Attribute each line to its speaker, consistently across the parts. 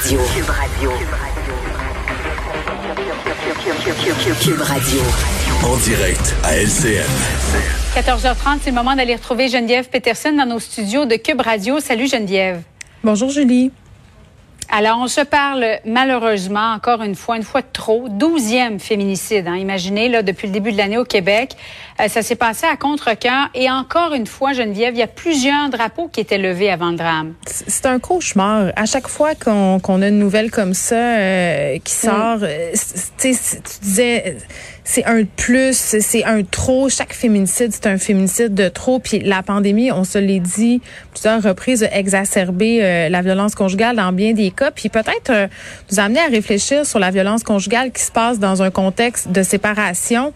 Speaker 1: Radio. Cube Radio. Cube Radio.
Speaker 2: En direct à LCN.
Speaker 3: 14h30, c'est le moment d'aller retrouver Geneviève Peterson dans nos studios de Cube Radio. Salut Geneviève.
Speaker 4: Bonjour Julie.
Speaker 3: Alors, on se parle malheureusement, encore une fois, une fois de trop, douzième féminicide. Hein. Imaginez, là, depuis le début de l'année au Québec, euh, ça s'est passé à contre-cœur. Et encore une fois, Geneviève, il y a plusieurs drapeaux qui étaient levés avant le drame.
Speaker 4: C'est un cauchemar. À chaque fois qu'on a une nouvelle comme ça euh, qui mm. sort, euh, tu disais c'est un plus, c'est un trop. Chaque féminicide, c'est un féminicide de trop. Puis la pandémie, on se l'est dit plusieurs reprises, a exacerbé euh, la violence conjugale dans bien des cas. Puis peut-être euh, nous amener à réfléchir sur la violence conjugale qui se passe dans un contexte de séparation.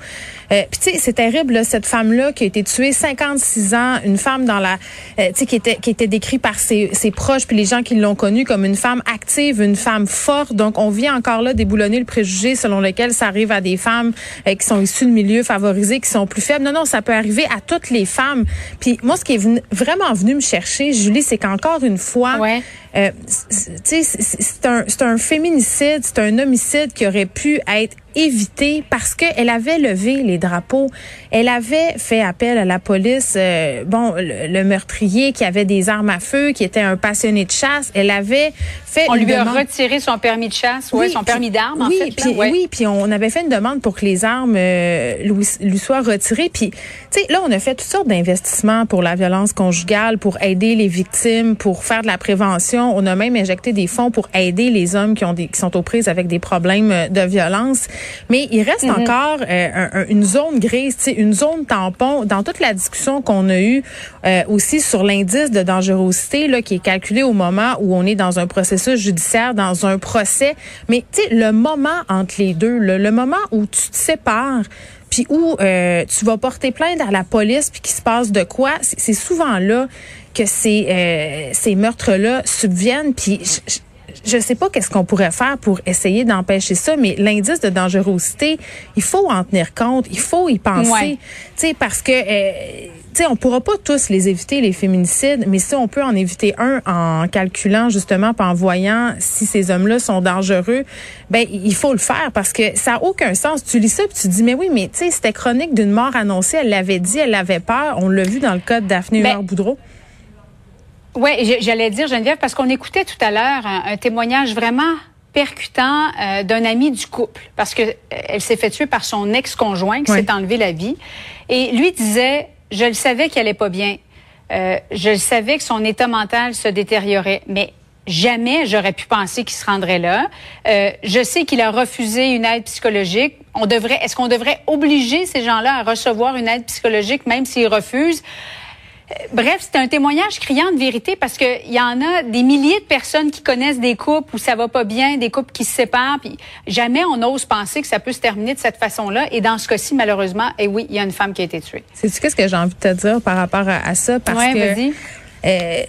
Speaker 4: Euh, puis tu sais, c'est terrible, là, cette femme-là qui a été tuée 56 ans, une femme dans la, tu sais, qui était qui était décrite par ses, ses proches puis les gens qui l'ont connue comme une femme active, une femme forte. Donc on vient encore là déboulonner le préjugé selon lequel ça arrive à des femmes euh, qui sont issus de milieux favorisés, qui sont plus faibles. Non, non, ça peut arriver à toutes les femmes. Puis moi, ce qui est vraiment venu me chercher, Julie, c'est qu'encore une fois, ouais. euh, c'est un, un féminicide, c'est un homicide qui aurait pu être évité parce qu'elle avait levé les drapeaux. Elle avait fait appel à la police. Euh, bon, le, meurtrier qui avait des armes à feu, qui était un passionné de chasse, elle avait fait.
Speaker 3: On lui a retiré son permis de chasse, oui, son permis d'armes.
Speaker 4: Oui,
Speaker 3: en fait,
Speaker 4: puis, oui, puis on avait fait une demande pour que les armes euh, lui, lui, soient retirées. Puis, tu sais, là, on a fait toutes sortes d'investissements pour la violence conjugale, pour aider les victimes, pour faire de la prévention. On a même injecté des fonds pour aider les hommes qui ont des, qui sont aux prises avec des problèmes de violence. Mais il reste mhm. encore euh, une zone grise, une zone tampon dans toute la discussion qu'on a eue euh, aussi sur l'indice de dangerosité là, qui est calculé au moment où on est dans un processus judiciaire, dans un procès. Mais tu sais, le moment entre les deux, le moment où tu te sépares, puis où euh, tu vas porter plainte à la police, puis qu'il se passe de quoi, c'est souvent là que ces, ces meurtres-là subviennent. Puis je sais pas qu'est-ce qu'on pourrait faire pour essayer d'empêcher ça, mais l'indice de dangerosité, il faut en tenir compte, il faut y penser, tu sais, parce que, euh, tu sais, on pourra pas tous les éviter les féminicides, mais si on peut en éviter un en calculant justement, en voyant si ces hommes-là sont dangereux, ben il faut le faire parce que ça a aucun sens. Tu lis ça puis tu dis mais oui, mais tu sais, c'était chronique d'une mort annoncée, elle l'avait dit, elle avait peur, on l'a vu dans le cas de Daphné ben, Boudreau.
Speaker 3: Oui, j'allais dire, Geneviève, parce qu'on écoutait tout à l'heure un, témoignage vraiment percutant euh, d'un ami du couple, parce que euh, elle s'est fait tuer par son ex-conjoint qui s'est enlevé la vie. Et lui disait, je le savais qu'elle allait pas bien. Euh, je le savais que son état mental se détériorait, mais jamais j'aurais pu penser qu'il se rendrait là. Euh, je sais qu'il a refusé une aide psychologique. On devrait, est-ce qu'on devrait obliger ces gens-là à recevoir une aide psychologique même s'ils refusent? Bref, c'est un témoignage criant de vérité parce qu'il y en a des milliers de personnes qui connaissent des couples où ça va pas bien, des couples qui se séparent, puis jamais on ose penser que ça peut se terminer de cette façon-là. Et dans ce cas-ci, malheureusement, et eh oui, il y a une femme qui a été tuée.
Speaker 4: C'est-tu qu'est-ce que j'ai envie de te dire par rapport à, ça? Parce
Speaker 3: ouais,
Speaker 4: que, euh,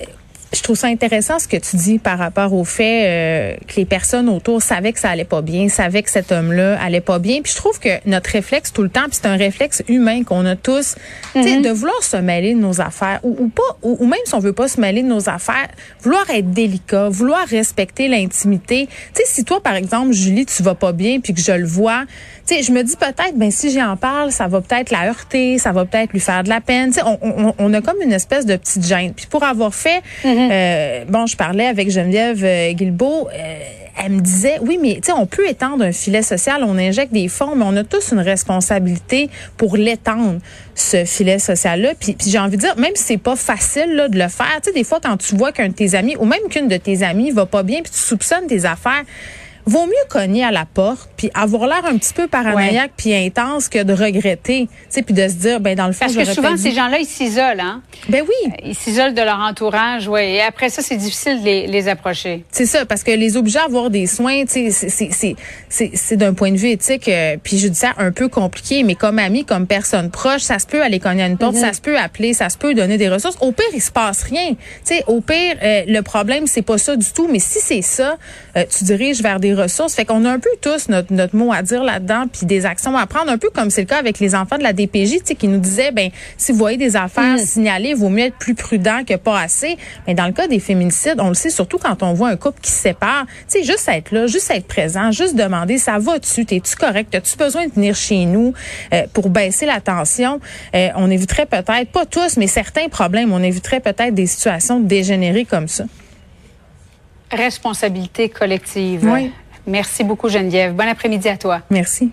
Speaker 4: je trouve ça intéressant ce que tu dis par rapport au fait euh, que les personnes autour savaient que ça allait pas bien, savaient que cet homme-là allait pas bien. Puis je trouve que notre réflexe tout le temps, puis c'est un réflexe humain qu'on a tous, mm de vouloir se mêler de nos affaires ou, ou pas, ou, même si on veut pas se mêler de nos affaires, vouloir être délicat, vouloir respecter l'intimité. Tu sais, si toi par exemple, Julie, tu vas pas bien, puis que je le vois, tu sais, je me dis peut-être, ben si j'en parle, ça va peut-être la heurter, ça va peut-être lui faire de la peine. Tu sais, on, on, on, a comme une espèce de petite gêne. Puis pour avoir fait mm-hmm. Euh, bon, je parlais avec Geneviève euh, Guilbeault. Euh, elle me disait, oui, mais tu sais, on peut étendre un filet social, on injecte des fonds, mais on a tous une responsabilité pour l'étendre, ce filet social-là. Puis, j'ai envie de dire, même si c'est pas facile là, de le faire, tu sais, des fois, quand tu vois qu'un de tes amis, ou même qu'une de tes amies va pas bien, puis tu soupçonnes tes affaires, vaut mieux cogner à la porte puis avoir l'air un petit peu paranoïaque puis intense que de regretter, tu sais, puis de se dire, ben dans le fond,
Speaker 3: Parce que souvent, ces gens-là, ils s'isolent, hein?
Speaker 4: Ben oui.
Speaker 3: Ils s'isolent de leur entourage, oui. Et après ça, c'est difficile de les, les approcher.
Speaker 4: C'est ça, parce que les obliger à avoir des soins, tu sais, c'est d'un point de vue éthique, euh, puis ça un peu compliqué, mais comme ami, comme personne proche, ça se peut aller cogner à une porte, mm-hmm. ça se peut appeler, ça se peut donner des ressources. Au pire, il se passe rien. Tu sais, au pire, euh, le problème, c'est pas ça du tout, mais si c'est ça, euh, tu diriges vers des ressources. Fait qu'on a un peu tous notre, notre mot à dire là-dedans, puis des actions à prendre, un peu comme c'est le cas avec les enfants de la DPJ, tu sais, qui nous disaient, ben, si vous voyez des affaires mm. signalées, il vaut mieux être plus prudent que pas assez. Mais dans le cas des féminicides, on le sait surtout quand on voit un couple qui se sépare, tu sais, juste être là, juste être présent, juste demander, ça va-tu, t'es-tu correct, as-tu besoin de venir chez nous euh, pour baisser la tension? Euh, on éviterait peut-être, pas tous, mais certains problèmes, on éviterait peut-être des situations dégénérées comme ça.
Speaker 3: Responsabilité collective.
Speaker 4: Oui.
Speaker 3: Merci beaucoup, Geneviève. Bon après-midi à toi.
Speaker 4: Merci.